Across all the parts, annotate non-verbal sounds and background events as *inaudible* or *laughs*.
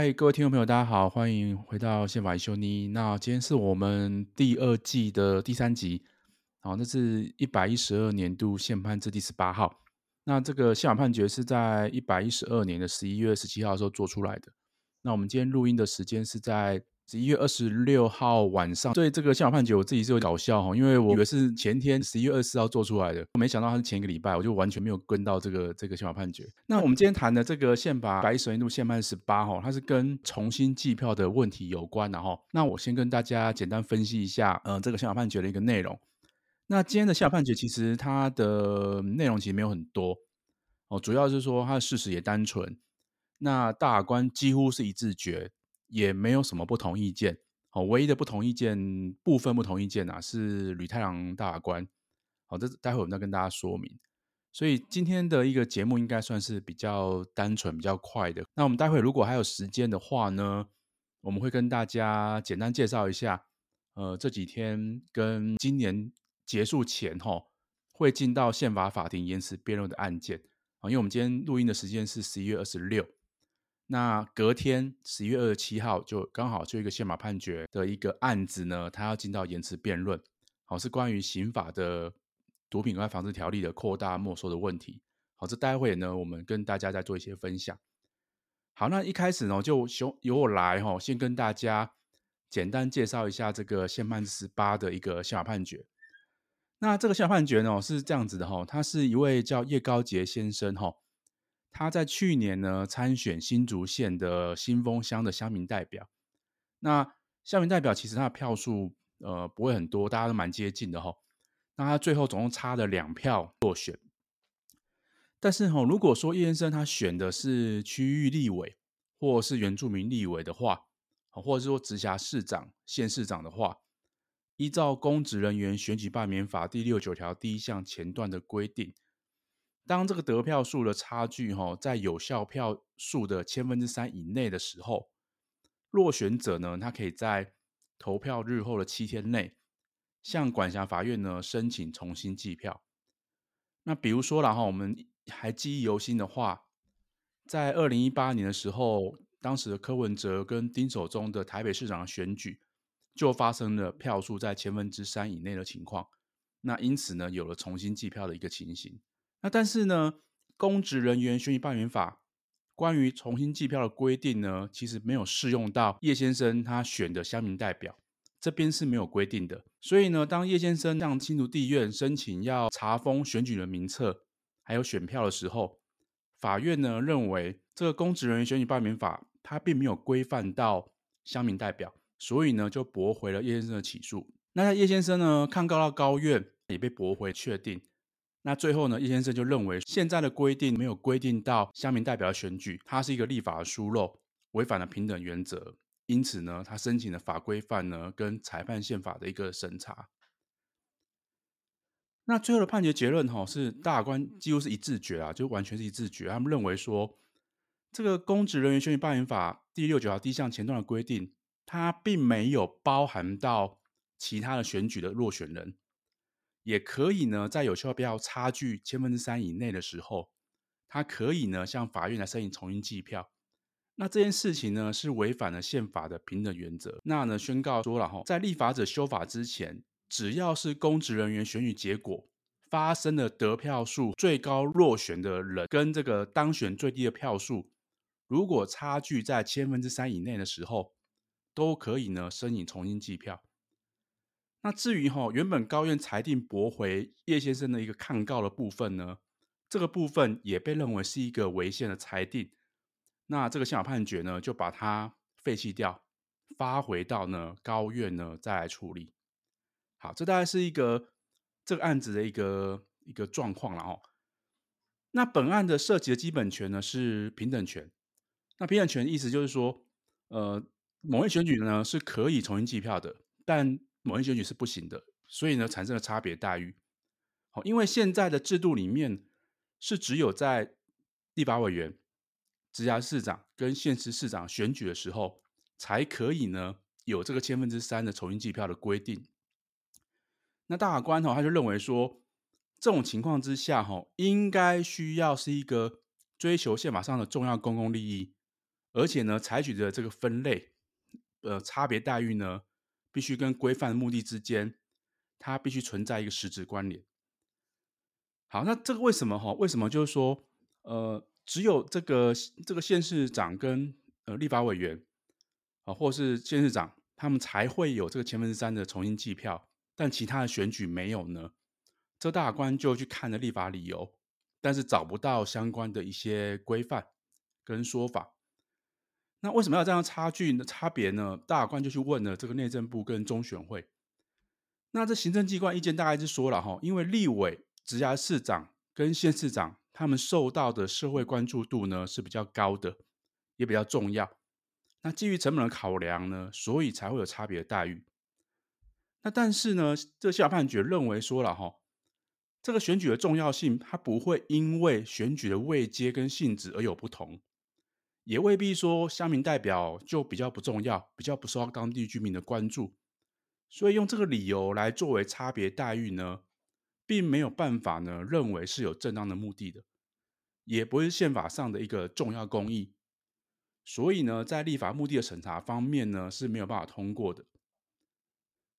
嗨，各位听众朋友，大家好，欢迎回到宪法一休妮。那今天是我们第二季的第三集，好，那是一百一十二年度宪判字第十八号。那这个宪法判决是在一百一十二年的十一月十七号的时候做出来的。那我们今天录音的时间是在十一月二十六号晚上。对这个宪法判决，我自己是有搞笑哈，因为我以为是前天十一月二十四号做出来的，我没想到它是前一个礼拜，我就完全没有跟到这个这个宪法判决。那我们今天谈的这个宪法一百一十二年度宪判十八哈，它是跟重新计票的问题有关的哈。那我先跟大家简单分析一下，嗯，这个宪法判决的一个内容。那今天的宪法判决其实它的内容其实没有很多哦，主要是说它的事实也单纯。那大法官几乎是一致决，也没有什么不同意见。哦，唯一的不同意见部分不同意见啊，是吕太郎大法官。好，这待会我们再跟大家说明。所以今天的一个节目应该算是比较单纯、比较快的。那我们待会如果还有时间的话呢，我们会跟大家简单介绍一下，呃，这几天跟今年。结束前哈，会进到宪法法庭言词辩论的案件啊，因为我们今天录音的时间是十一月二十六，那隔天十一月二十七号就刚好就一个宪法判决的一个案子呢，它要进到言词辩论，好，是关于刑法的毒品危害防治条例的扩大没收的问题，好，这待会呢我们跟大家再做一些分享。好，那一开始呢就由由我来哈，先跟大家简单介绍一下这个宪判十八的一个宪法判决。那这个宪法判决呢是这样子的哈，他是一位叫叶高杰先生哈，他在去年呢参选新竹县的新丰乡的乡民代表。那乡民代表其实他的票数呃不会很多，大家都蛮接近的哈。那他最后总共差了两票落选。但是哈，如果说叶先生他选的是区域立委或是原住民立委的话，或者是说直辖市长、县市长的话。依照公职人员选举罢免法第六九条第一项前段的规定，当这个得票数的差距哈，在有效票数的千分之三以内的时候，落选者呢，他可以在投票日后的七天内，向管辖法院呢申请重新计票。那比如说了哈，我们还记忆犹新的话，在二零一八年的时候，当时的柯文哲跟丁守中的台北市长选举。就发生了票数在千分之三以内的情况，那因此呢，有了重新计票的一个情形。那但是呢，公职人员选举罢免法关于重新计票的规定呢，其实没有适用到叶先生他选的乡民代表这边是没有规定的。所以呢，当叶先生向新竹地院申请要查封选举人名册还有选票的时候，法院呢认为这个公职人员选举罢免法它并没有规范到乡民代表。所以呢，就驳回了叶先生的起诉。那叶先生呢，抗告到高院也被驳回确定。那最后呢，叶先生就认为现在的规定没有规定到乡民代表的选举，它是一个立法的疏漏，违反了平等原则。因此呢，他申请了法规范呢跟裁判宪法的一个审查。那最后的判决结论哈，是大官几乎是一致决啊，就完全是一致决。他们认为说，这个公职人员选举罢免法第六九条第一项前段的规定。它并没有包含到其他的选举的落选人，也可以呢，在有效票差距千分之三以内的时候，他可以呢向法院来申请重新计票。那这件事情呢是违反了宪法的平等原则。那呢宣告说了哈，在立法者修法之前，只要是公职人员选举结果发生了得票数最高落选的人跟这个当选最低的票数，如果差距在千分之三以内的时候，都可以呢申请重新计票。那至于哈原本高院裁定驳回叶先生的一个抗告的部分呢，这个部分也被认为是一个违宪的裁定。那这个宪法判决呢就把它废弃掉，发回到呢高院呢再来处理。好，这大概是一个这个案子的一个一个状况了哦。那本案的涉及的基本权呢是平等权。那平等权意思就是说，呃。某一选举呢是可以重新计票的，但某一选举是不行的，所以呢产生了差别待遇。好，因为现在的制度里面是只有在立法委员、直辖市长跟县市市长选举的时候，才可以呢有这个千分之三的重新计票的规定。那大法官哈他就认为说，这种情况之下哈，应该需要是一个追求宪法上的重要公共利益。而且呢，采取的这个分类，呃，差别待遇呢，必须跟规范的目的之间，它必须存在一个实质关联。好，那这个为什么哈？为什么就是说，呃，只有这个这个县市长跟呃立法委员啊，或是县市长，他们才会有这个千分之三的重新计票，但其他的选举没有呢？这大官就去看了立法理由，但是找不到相关的一些规范跟说法。那为什么要这样差距的差别呢？大法官就去问了这个内政部跟中选会。那这行政机关意见大概是说了哈，因为立委。直辖市长跟县市长，他们受到的社会关注度呢是比较高的，也比较重要。那基于成本的考量呢，所以才会有差别的待遇。那但是呢，这下判决认为说了哈，这个选举的重要性，它不会因为选举的位阶跟性质而有不同，也未必说乡民代表就比较不重要，比较不受到当地居民的关注。所以用这个理由来作为差别待遇呢，并没有办法呢，认为是有正当的目的的，也不是宪法上的一个重要公益，所以呢，在立法目的的审查方面呢，是没有办法通过的。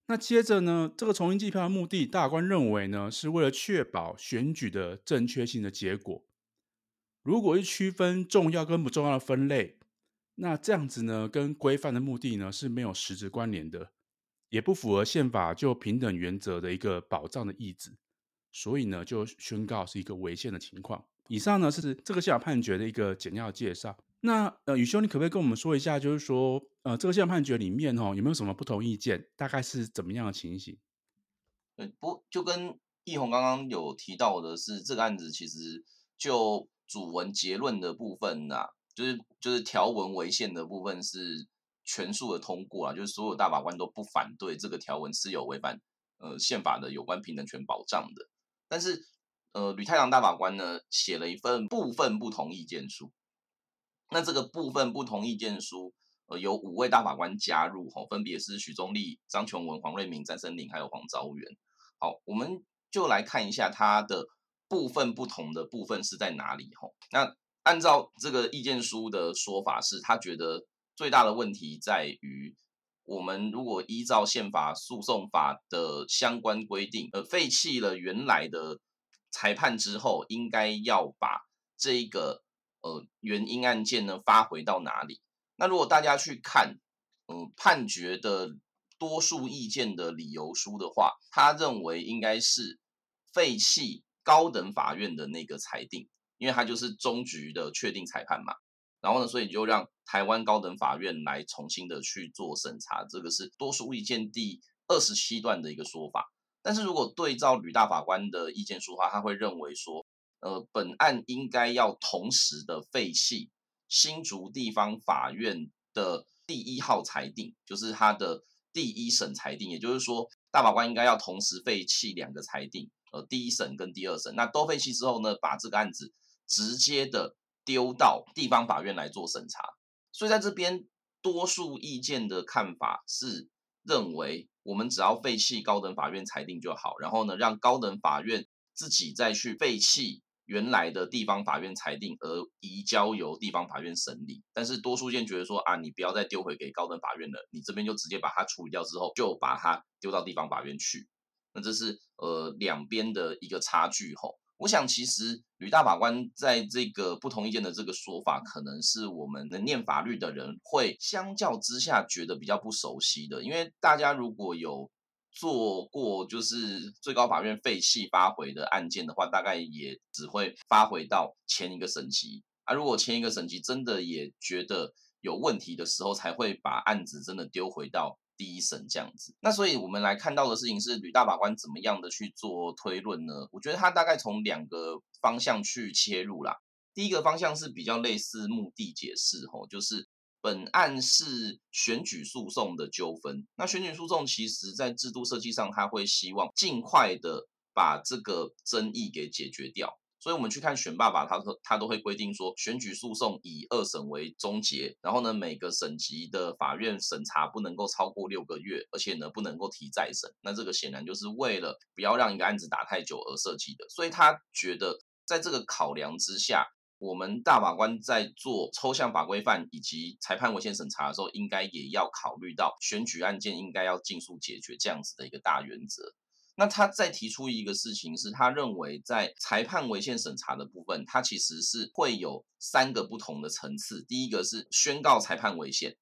那接着呢，这个重新计票的目的，大官认为呢，是为了确保选举的正确性的结果。如果是区分重要跟不重要的分类，那这样子呢，跟规范的目的呢，是没有实质关联的，也不符合宪法就平等原则的一个保障的意志。所以呢，就宣告是一个违宪的情况。以上呢是这个宪法判决的一个简要介绍。那呃，宇修，你可不可以跟我们说一下，就是说呃，这个宪法判决里面哦，有没有什么不同意见？大概是怎么样的情形？呃，不，就跟奕弘刚刚有提到的是，这个案子其实就主文结论的部分呐、啊，就是就是条文违宪的部分是全数的通过啊，就是所有大法官都不反对这个条文是有违反呃宪法的有关平等权保障的。但是，呃，吕太郎大法官呢写了一份部分不同意见书。那这个部分不同意见书，呃，有五位大法官加入，吼，分别是许宗力、张琼文、黄瑞明、詹森林还有黄昭元。好，我们就来看一下他的部分不同的部分是在哪里，吼。那按照这个意见书的说法，是他觉得最大的问题在于。我们如果依照宪法诉讼法的相关规定，呃，废弃了原来的裁判之后，应该要把这个呃原因案件呢发回到哪里？那如果大家去看，嗯、判决的多数意见的理由书的话，他认为应该是废弃高等法院的那个裁定，因为他就是终局的确定裁判嘛。然后呢，所以就让台湾高等法院来重新的去做审查，这个是多数意见第二十七段的一个说法。但是如果对照吕大法官的意见书的话，他会认为说，呃，本案应该要同时的废弃新竹地方法院的第一号裁定，就是他的第一审裁定，也就是说，大法官应该要同时废弃两个裁定，呃，第一审跟第二审，那都废弃之后呢，把这个案子直接的。丢到地方法院来做审查，所以在这边多数意见的看法是认为，我们只要废弃高等法院裁定就好，然后呢，让高等法院自己再去废弃原来的地方法院裁定，而移交由地方法院审理。但是多数意见觉得说啊，你不要再丢回给高等法院了，你这边就直接把它处理掉之后，就把它丢到地方法院去。那这是呃两边的一个差距吼。我想，其实吕大法官在这个不同意见的这个说法，可能是我们能念法律的人会相较之下觉得比较不熟悉的。因为大家如果有做过就是最高法院废弃发回的案件的话，大概也只会发回到前一个审级啊。如果前一个审级真的也觉得有问题的时候，才会把案子真的丢回到。第一审这样子，那所以我们来看到的事情是吕大法官怎么样的去做推论呢？我觉得他大概从两个方向去切入啦。第一个方向是比较类似目的解释，吼，就是本案是选举诉讼的纠纷。那选举诉讼其实在制度设计上，他会希望尽快的把这个争议给解决掉。所以，我们去看选爸爸，他他都会规定说，选举诉讼以二审为终结，然后呢，每个省级的法院审查不能够超过六个月，而且呢，不能够提再审。那这个显然就是为了不要让一个案子打太久而设计的。所以他觉得，在这个考量之下，我们大法官在做抽象法规范以及裁判违宪审查的时候，应该也要考虑到选举案件应该要尽速解决这样子的一个大原则。那他再提出一个事情是，他认为在裁判违宪审查的部分，他其实是会有三个不同的层次。第一个是宣告裁判违宪，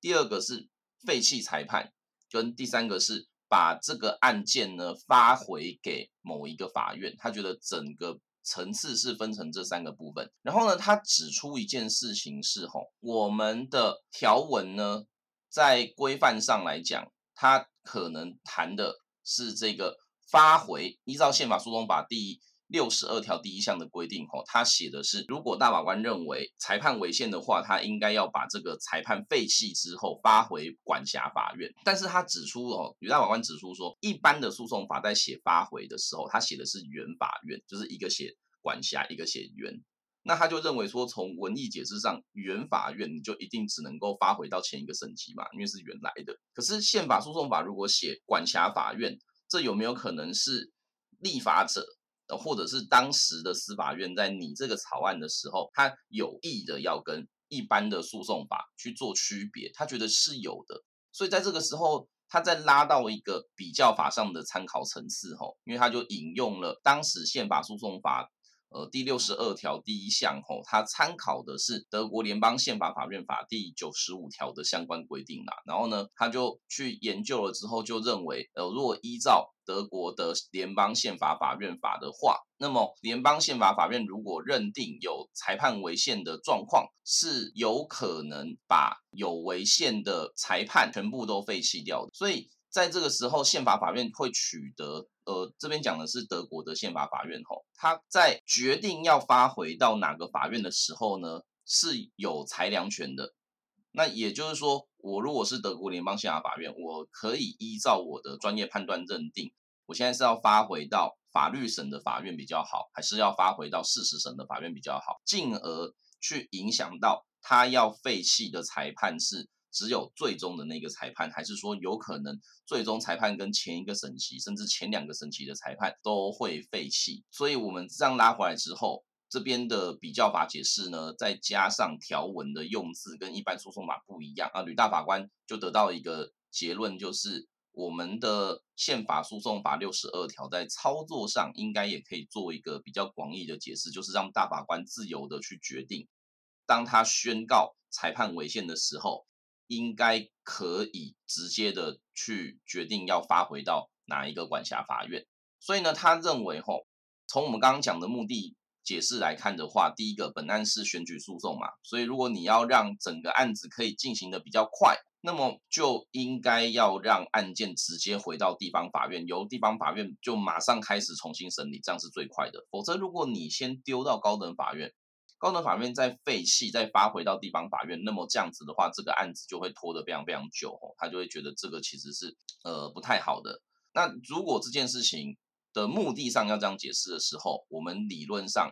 第二个是废弃裁判，跟第三个是把这个案件呢发回给某一个法院。他觉得整个层次是分成这三个部分。然后呢，他指出一件事情是吼，我们的条文呢在规范上来讲，它可能谈的。是这个发回，依照宪法诉讼法第六十二条第一项的规定，吼，他写的是，如果大法官认为裁判违宪的话，他应该要把这个裁判废弃之后发回管辖法院。但是他指出，哦，吕大法官指出说，一般的诉讼法在写发回的时候，他写的是原法院，就是一个写管辖，一个写原。那他就认为说，从文义解释上，原法院你就一定只能够发回到前一个审级嘛，因为是原来的。可是宪法诉讼法如果写管辖法院，这有没有可能是立法者，或者是当时的司法院在拟这个草案的时候，他有意的要跟一般的诉讼法去做区别？他觉得是有的，所以在这个时候，他再拉到一个比较法上的参考层次吼，因为他就引用了当时宪法诉讼法。呃，第六十二条第一项吼，它参考的是德国联邦宪法法院法第九十五条的相关规定啦。然后呢，他就去研究了之后，就认为，呃，如果依照德国的联邦宪法法院法的话，那么联邦宪法法院如果认定有裁判违宪的状况，是有可能把有违宪的裁判全部都废弃掉的。所以在这个时候，宪法法院会取得。呃，这边讲的是德国的宪法法院吼，他在决定要发回到哪个法院的时候呢，是有裁量权的。那也就是说，我如果是德国联邦宪法法院，我可以依照我的专业判断认定，我现在是要发回到法律省的法院比较好，还是要发回到事实省的法院比较好，进而去影响到他要废弃的裁判是。只有最终的那个裁判，还是说有可能最终裁判跟前一个审期，甚至前两个审期的裁判都会废弃？所以我们这样拉回来之后，这边的比较法解释呢，再加上条文的用字跟一般诉讼法不一样啊，吕大法官就得到一个结论，就是我们的宪法诉讼法六十二条在操作上应该也可以做一个比较广义的解释，就是让大法官自由的去决定，当他宣告裁判违宪的时候。应该可以直接的去决定要发回到哪一个管辖法院，所以呢，他认为吼，从我们刚刚讲的目的解释来看的话，第一个本案是选举诉讼嘛，所以如果你要让整个案子可以进行的比较快，那么就应该要让案件直接回到地方法院，由地方法院就马上开始重新审理，这样是最快的。否则，如果你先丢到高等法院，高等法院再废弃，再发回到地方法院，那么这样子的话，这个案子就会拖得非常非常久哦，他就会觉得这个其实是呃不太好的。那如果这件事情的目的上要这样解释的时候，我们理论上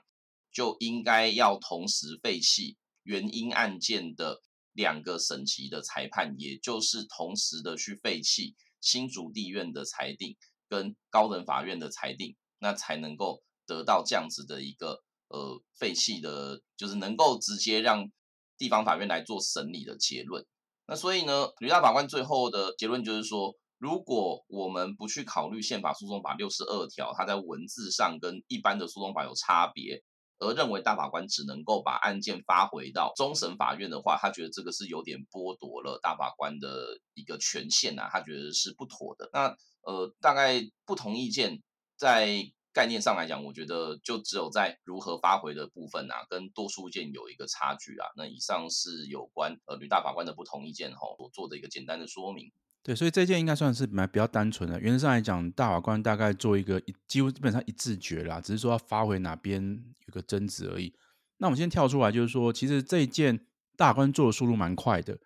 就应该要同时废弃原因案件的两个审级的裁判，也就是同时的去废弃新竹地院的裁定跟高等法院的裁定，那才能够得到这样子的一个。呃，废弃的，就是能够直接让地方法院来做审理的结论。那所以呢，吕大法官最后的结论就是说，如果我们不去考虑宪法诉讼法六十二条，它在文字上跟一般的诉讼法有差别，而认为大法官只能够把案件发回到终审法院的话，他觉得这个是有点剥夺了大法官的一个权限啊，他觉得是不妥的。那呃，大概不同意见在。概念上来讲，我觉得就只有在如何发回的部分啊，跟多数件有一个差距啊。那以上是有关呃吕大法官的不同意见吼所做的一个简单的说明。对，所以这件应该算是蛮比较单纯的。原则上来讲，大法官大概做一个一几乎基本上一致决啦，只是说要发回哪边有个争执而已。那我们先跳出来，就是说，其实这一件大法官做的速度蛮快的，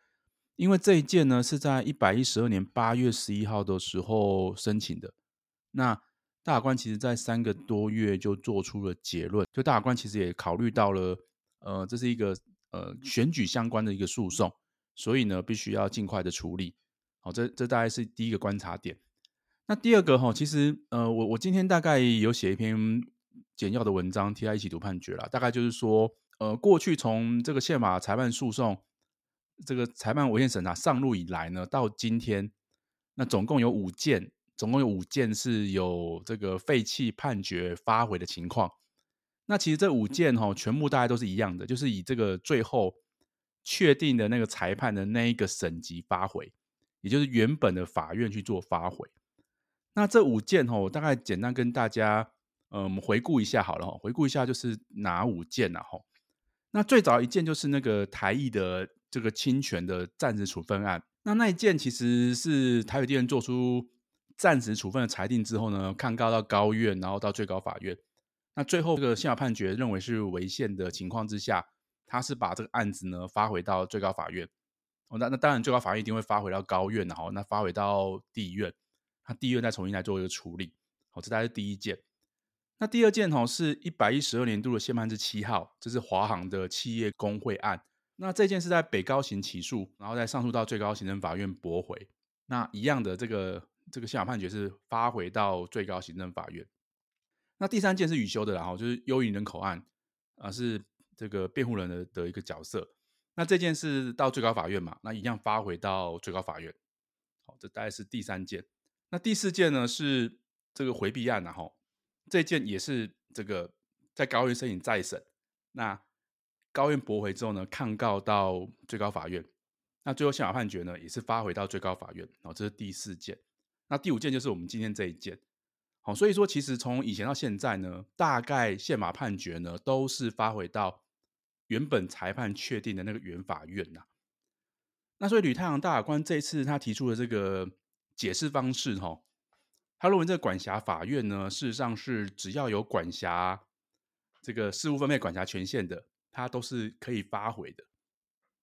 因为这一件呢是在一百一十二年八月十一号的时候申请的。那大法官其实在三个多月就做出了结论，就大法官其实也考虑到了，呃，这是一个呃选举相关的一个诉讼，所以呢，必须要尽快的处理。好，这这大概是第一个观察点。那第二个哈，其实呃，我我今天大概有写一篇简要的文章贴在一起读判决啦，大概就是说，呃，过去从这个宪法裁判诉讼，这个裁判违宪审查上路以来呢，到今天，那总共有五件，总共有五件是有这个废弃判决发回的情况。那其实这五件哈，全部大家都是一样的，就是以这个最后确定的那个裁判的那一个省级发回，也就是原本的法院去做发回。那这五件哈，我大概简单跟大家嗯回顾一下好了哈，回顾一下就是哪五件啊哈。那最早一件就是那个台艺的这个侵权的暂时处分案，那那一件其实是台北地院做出暂时处分的裁定之后呢，抗告到高院，然后到最高法院。那最后这个宪法判决认为是违宪的情况之下，他是把这个案子呢发回到最高法院。哦，那那当然最高法院一定会发回到高院，然后那发回到地院，他地院再重新来做一个处理。好，这大概是第一件。那第二件哦，是一百一十二年度的宪判之七号，这是华航的企业工会案。那这件是在北高行起诉，然后再上诉到最高行政法院驳回。那一样的这个这个宪法判决是发回到最高行政法院。那第三件是予修的，然后就是幽灵人口案，啊，是这个辩护人的的一个角色。那这件是到最高法院嘛，那一样发回到最高法院。好，这大概是第三件。那第四件呢是这个回避案，然后这件也是这个在高院申请再审，那高院驳回之后呢，抗告到最高法院。那最后宪法判决呢也是发回到最高法院。好，这是第四件。那第五件就是我们今天这一件。好，所以说其实从以前到现在呢，大概宪法判决呢都是发回到原本裁判确定的那个原法院呐。那所以吕太阳大法官这一次他提出的这个解释方式，哈，他认为这个管辖法院呢，事实上是只要有管辖这个事务分配管辖权限的，它都是可以发回的。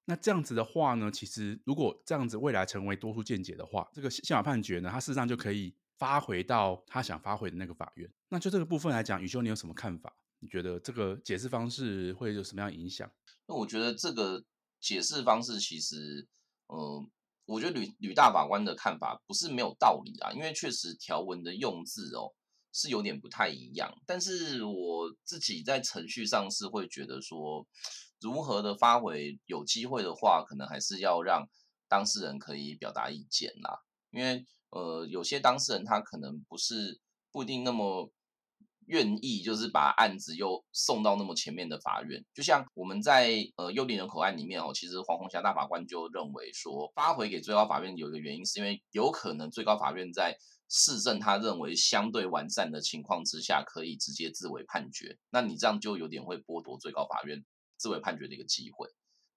那这样子的话呢，其实如果这样子未来成为多数见解的话，这个宪法判决呢，它事实上就可以。发回到他想发回的那个法院，那就这个部分来讲，宇修你有什么看法？你觉得这个解释方式会有什么样影响？那我觉得这个解释方式其实，呃，我觉得吕吕大法官的看法不是没有道理啊，因为确实条文的用字哦是有点不太一样。但是我自己在程序上是会觉得说，如何的发回有机会的话，可能还是要让当事人可以表达意见啦，因为。呃，有些当事人他可能不是不一定那么愿意，就是把案子又送到那么前面的法院。就像我们在呃幽灵人口案里面哦，其实黄虹霞大法官就认为说，发回给最高法院有一个原因，是因为有可能最高法院在市政他认为相对完善的情况之下，可以直接自为判决。那你这样就有点会剥夺最高法院自为判决的一个机会。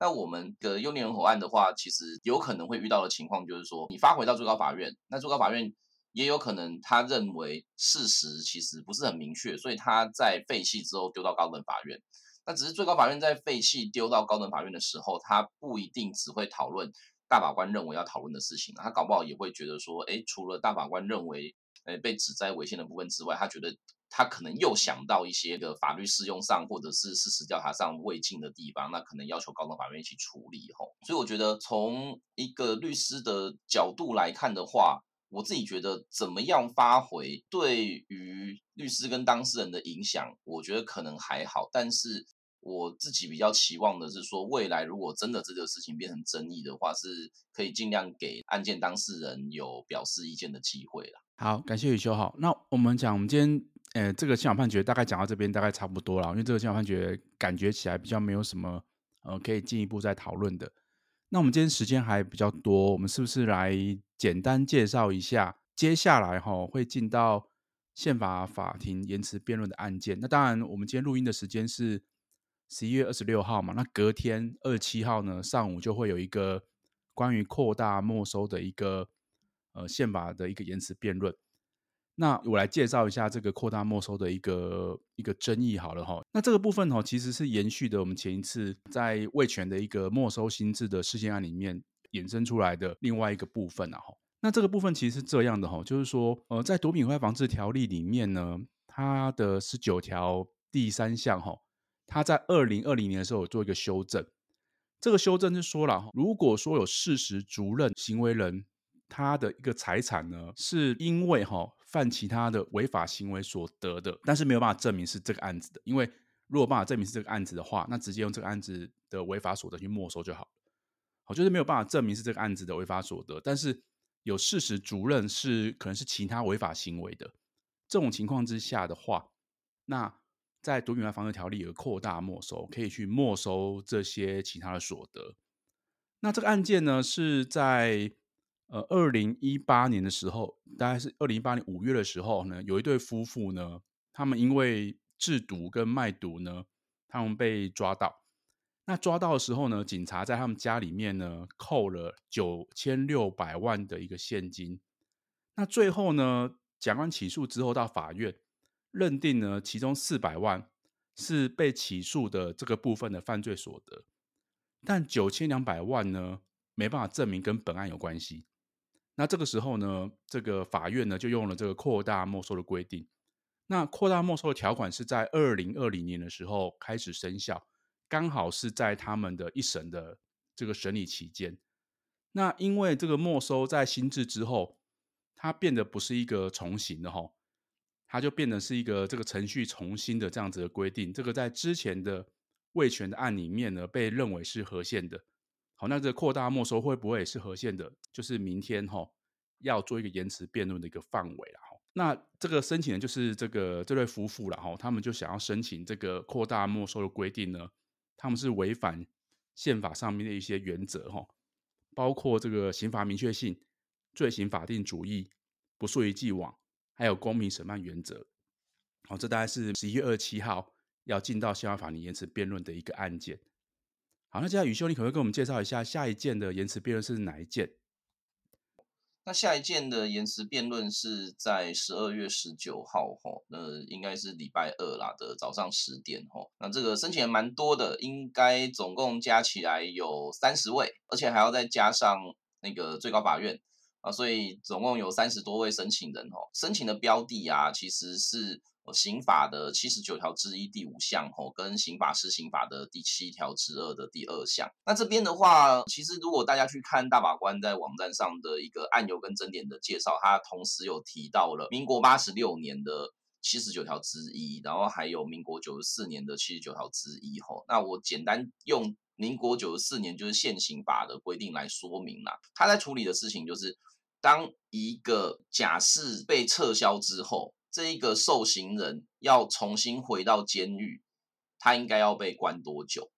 那我们的幽灵人口案的话，其实有可能会遇到的情况就是说，你发回到最高法院，那最高法院也有可能他认为事实其实不是很明确，所以他在废弃之后丢到高等法院。那只是最高法院在废弃丢到高等法院的时候，他不一定只会讨论大法官认为要讨论的事情，他搞不好也会觉得说，诶，除了大法官认为诶被指在违宪的部分之外，他觉得。他可能又想到一些个法律适用上或者是事实调查上未尽的地方，那可能要求高等法院一起处理吼。所以我觉得从一个律师的角度来看的话，我自己觉得怎么样发回对于律师跟当事人的影响，我觉得可能还好。但是我自己比较期望的是说，未来如果真的这个事情变成争议的话，是可以尽量给案件当事人有表示意见的机会啦。好，感谢宇修。好，那我们讲我们今天。呃，这个宪法判决大概讲到这边大概差不多了，因为这个宪法判决感觉起来比较没有什么呃可以进一步再讨论的。那我们今天时间还比较多，我们是不是来简单介绍一下接下来哈会进到宪法法庭延迟辩论的案件？那当然，我们今天录音的时间是十一月二十六号嘛，那隔天二十七号呢上午就会有一个关于扩大没收的一个呃宪法的一个延迟辩论。那我来介绍一下这个扩大没收的一个一个争议好了哈。那这个部分哈，其实是延续的我们前一次在味全的一个没收新制的事件案里面衍生出来的另外一个部分啊哈。那这个部分其实是这样的哈，就是说呃，在毒品危害防治条例里面呢，它的十九条第三项哈，它在二零二零年的时候有做一个修正。这个修正是说了，如果说有事实足认行为人他的一个财产呢，是因为哈。犯其他的违法行为所得的，但是没有办法证明是这个案子的，因为如果办法证明是这个案子的话，那直接用这个案子的违法所得去没收就好。好，就是没有办法证明是这个案子的违法所得，但是有事实足认是可能是其他违法行为的这种情况之下的话，那在毒品外防治条例有扩大没收，可以去没收这些其他的所得。那这个案件呢，是在呃二零一八年的时候，大概是二零一八年五月的时候呢，有一对夫妇呢，他们因为制毒跟卖毒呢，他们被抓到。那抓到的时候呢，警察在他们家里面呢，扣了九千六百万的一个现金。那最后呢，检察官起诉之后到法院认定呢，其中四百万是被起诉的这个部分的犯罪所得，但九千两百万呢，没办法证明跟本案有关系。那这个时候呢，这个法院呢就用了这个扩大没收的规定。那扩大没收的条款是在二零二零年的时候开始生效，刚好是在他们的一审的这个审理期间。那因为这个没收在新制之后，它变得不是一个重刑的哈，它就变得是一个这个程序重新的这样子的规定。这个在之前的味全的案里面呢，被认为是合宪的。好，那这扩大没收会不会也是合宪的？就是明天哈要做一个言词辩论的一个范围了哈。那这个申请人就是这个这对夫妇了哈，他们就想要申请这个扩大没收的规定呢，他们是违反宪法上面的一些原则哈，包括这个刑罚明确性、罪行法定主义、不溯及既往，还有公民审判原则。好，这大概是十一月二十七号要进到宪法法庭延迟辩论的一个案件。好，那接下来宇修，你可不可以跟我们介绍一下下一件的言词辩论是哪一件？那下一件的言词辩论是在十二月十九号，吼，那应该是礼拜二啦的早上十点，吼。那这个申请人蛮多的，应该总共加起来有三十位，而且还要再加上那个最高法院啊，所以总共有三十多位申请人，吼。申请的标的啊，其实是。刑法的七十九条之一第五项，吼，跟刑法施行法的第七条之二的第二项。那这边的话，其实如果大家去看大法官在网站上的一个案由跟争点的介绍，他同时有提到了民国八十六年的七十九条之一，然后还有民国九十四年的七十九条之一，吼。那我简单用民国九十四年就是现行法的规定来说明啦。他在处理的事情就是，当一个假释被撤销之后。这一个受刑人要重新回到监狱，他应该要被关多久？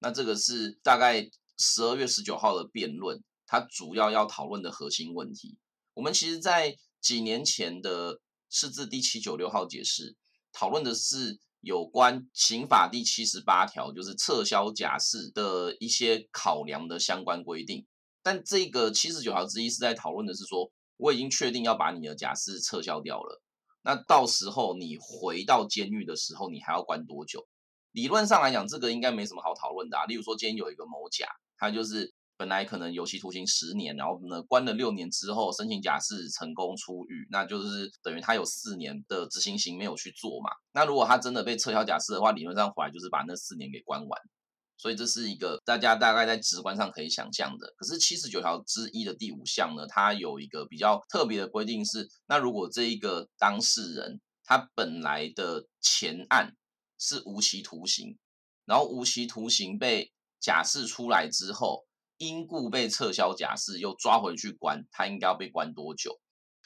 那这个是大概十二月十九号的辩论，他主要要讨论的核心问题。我们其实，在几年前的释字第七九六号解释，讨论的是有关刑法第七十八条，就是撤销假释的一些考量的相关规定。但这个七十九条之一是在讨论的是说，我已经确定要把你的假释撤销掉了。那到时候你回到监狱的时候，你还要关多久？理论上来讲，这个应该没什么好讨论的啊。例如说，今天有一个某甲，他就是本来可能有期徒刑十年，然后呢关了六年之后申请假释成功出狱，那就是等于他有四年的执行刑没有去做嘛。那如果他真的被撤销假释的话，理论上回来就是把那四年给关完。所以这是一个大家大概在直观上可以想象的。可是七十九条之一的第五项呢，它有一个比较特别的规定是：那如果这一个当事人他本来的前案是无期徒刑，然后无期徒刑被假释出来之后，因故被撤销假释，又抓回去关，他应该要被关多久？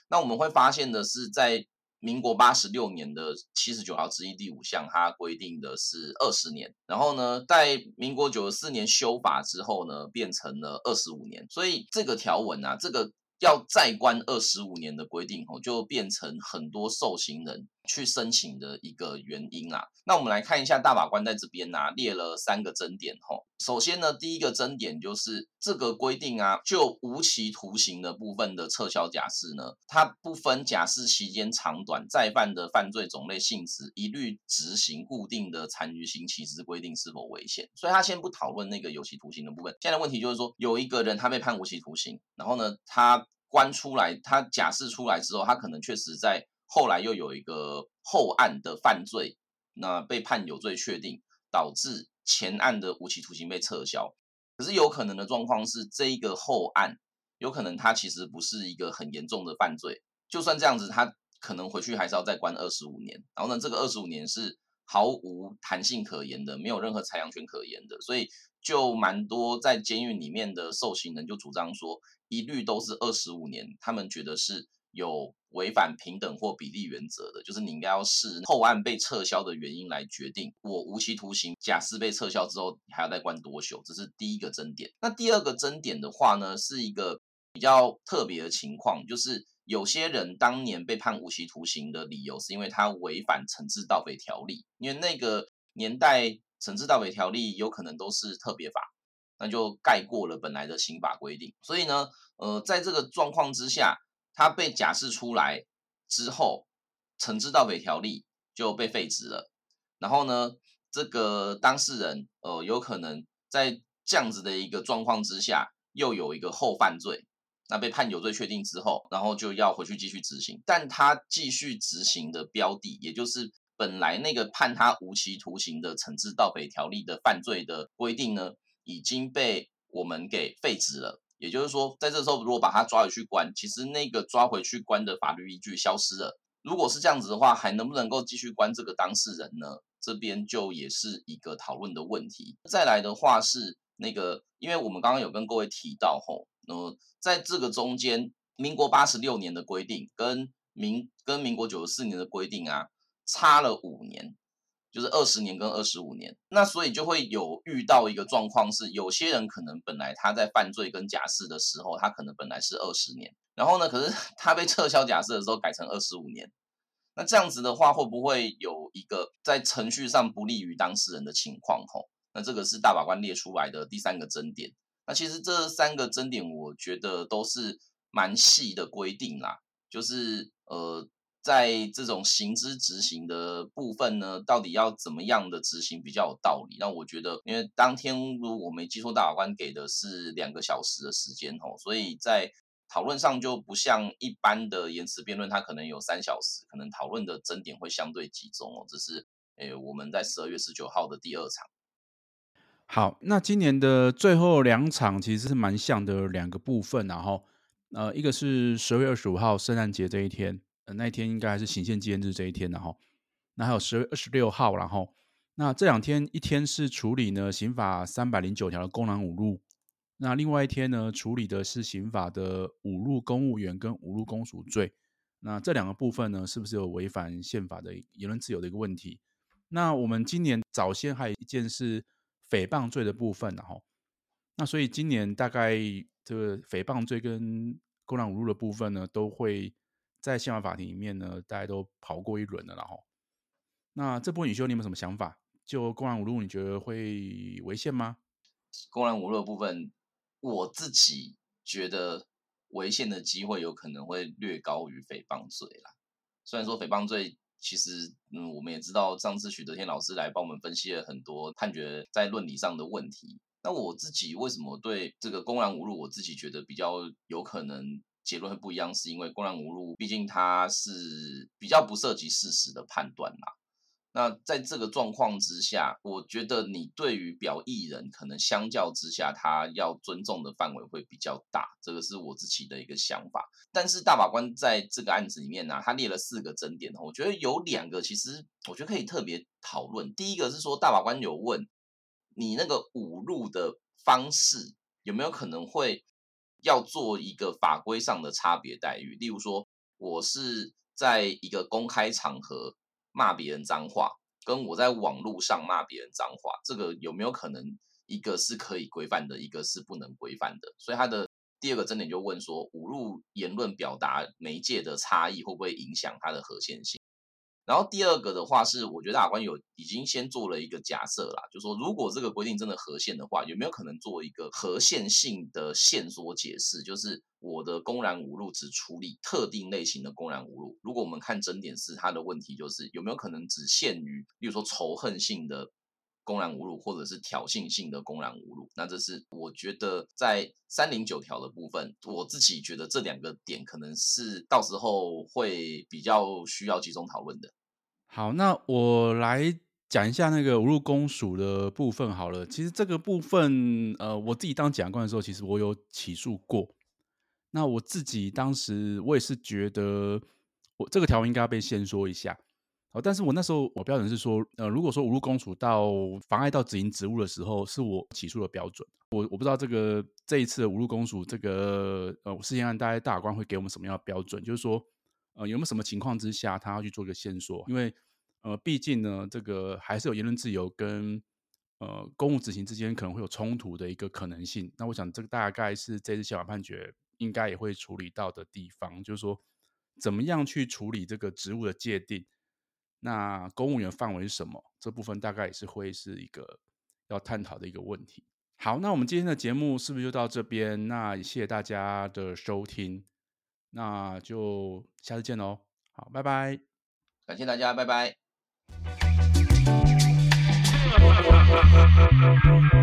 那我们会发现的是，在民国八十六年的七十九号之一第五项，它规定的是二十年。然后呢，在民国九十四年修法之后呢，变成了二十五年。所以这个条文啊，这个。要再关二十五年的规定，哦，就变成很多受刑人去申请的一个原因啊。那我们来看一下大法官在这边啊列了三个争点，吼。首先呢，第一个争点就是这个规定啊，就无期徒刑的部分的撤销假释呢，它不分假释期间长短，再犯的犯罪种类性质，一律执行固定的残余刑期之规定是否违宪。所以他先不讨论那个有期徒刑的部分。现在问题就是说，有一个人他被判无期徒刑，然后呢，他关出来，他假释出来之后，他可能确实在后来又有一个后案的犯罪，那被判有罪确定，导致前案的无期徒刑被撤销。可是有可能的状况是，这一个后案有可能他其实不是一个很严重的犯罪，就算这样子，他可能回去还是要再关二十五年。然后呢，这个二十五年是毫无弹性可言的，没有任何裁量权可言的，所以就蛮多在监狱里面的受刑人就主张说，一律都是二十五年，他们觉得是有违反平等或比例原则的，就是你应该要视后案被撤销的原因来决定我无期徒刑假释被撤销之后还要再关多久，这是第一个争点。那第二个争点的话呢，是一个比较特别的情况，就是。有些人当年被判无期徒刑的理由，是因为他违反惩治盗匪条例，因为那个年代惩治盗匪条例有可能都是特别法，那就盖过了本来的刑法规定。所以呢，呃，在这个状况之下，他被假释出来之后，惩治盗匪条例就被废止了。然后呢，这个当事人呃，有可能在这样子的一个状况之下，又有一个后犯罪。那被判有罪确定之后，然后就要回去继续执行，但他继续执行的标的，也就是本来那个判他无期徒刑的惩治盗匪条例的犯罪的规定呢，已经被我们给废止了。也就是说，在这时候如果把他抓回去关，其实那个抓回去关的法律依据消失了。如果是这样子的话，还能不能够继续关这个当事人呢？这边就也是一个讨论的问题。再来的话是那个，因为我们刚刚有跟各位提到吼。呃，在这个中间，民国八十六年的规定跟民跟民国九十四年的规定啊，差了五年，就是二十年跟二十五年。那所以就会有遇到一个状况是，有些人可能本来他在犯罪跟假释的时候，他可能本来是二十年，然后呢，可是 *laughs* 他被撤销假释的时候改成二十五年。那这样子的话，会不会有一个在程序上不利于当事人的情况？吼，那这个是大法官列出来的第三个争点。那其实这三个争点，我觉得都是蛮细的规定啦。就是呃，在这种行之执行的部分呢，到底要怎么样的执行比较有道理？那我觉得，因为当天如果我没记错，大法官给的是两个小时的时间哦，所以在讨论上就不像一般的言词辩论，它可能有三小时，可能讨论的争点会相对集中哦。这是诶，我们在十二月十九号的第二场。好，那今年的最后两场其实是蛮像的两个部分，然后呃，一个是十二月二十五号圣诞节这一天，呃，那一天应该还是行宪纪念日这一天，然后那还有十月二十六号，然后那这两天一天是处理呢刑法三百零九条的公然侮辱，那另外一天呢处理的是刑法的侮辱公务员跟侮辱公署罪，那这两个部分呢是不是有违反宪法的言论自由的一个问题？那我们今年早先还有一件是。诽谤罪的部分，然后，那所以今年大概这个诽谤罪跟公然侮辱的部分呢，都会在宪法法庭里面呢，大家都跑过一轮了，然后，那这部分宇修你有没有什么想法？就公然侮辱，你觉得会违宪吗？公然侮辱的部分，我自己觉得违宪的机会有可能会略高于诽谤罪啦。虽然说诽谤罪。其实，嗯，我们也知道，上次许德天老师来帮我们分析了很多判决在论理上的问题。那我自己为什么对这个公然侮辱，我自己觉得比较有可能结论会不一样，是因为公然侮辱毕竟它是比较不涉及事实的判断啦。那在这个状况之下，我觉得你对于表意人可能相较之下，他要尊重的范围会比较大，这个是我自己的一个想法。但是大法官在这个案子里面呢、他列了四个争点，我觉得有两个其实我觉得可以特别讨论。第一个是说，大法官有问你那个侮辱的方式有没有可能会要做一个法规上的差别待遇，例如说我是在一个公开场合。骂别人脏话，跟我在网络上骂别人脏话，这个有没有可能一个是可以规范的，一个是不能规范的？所以他的第二个争点就问说，侮辱言论表达媒介的差异会不会影响它的合宪性？然后第二个的话是，我觉得法官有已经先做了一个假设啦，就说如果这个规定真的合宪的话，有没有可能做一个合宪性的线索解释？就是我的公然侮辱只处理特定类型的公然侮辱。如果我们看整点是它的问题，就是有没有可能只限于，例如说仇恨性的公然侮辱，或者是挑衅性的公然侮辱？那这是我觉得在三零九条的部分，我自己觉得这两个点可能是到时候会比较需要集中讨论的。好，那我来讲一下那个侮辱公署的部分好了。其实这个部分，呃，我自己当检察官的时候，其实我有起诉过。那我自己当时我也是觉得，我这个条文应该要被先说一下。哦，但是我那时候我标准是说，呃，如果说侮辱公署到妨碍到执行职务的时候，是我起诉的标准。我我不知道这个这一次的侮辱公署这个呃事件案，大概大法官会给我们什么样的标准？就是说，呃，有没有什么情况之下他要去做一个线索？因为呃，毕竟呢，这个还是有言论自由跟呃公务执行之间可能会有冲突的一个可能性。那我想这个大概是这次宪法判决应该也会处理到的地方，就是说怎么样去处理这个职务的界定。那公务员范围是什么？这部分大概也是会是一个要探讨的一个问题。好，那我们今天的节目是不是就到这边？那也谢谢大家的收听，那就下次见喽。好，拜拜，感谢大家，拜拜。*laughs*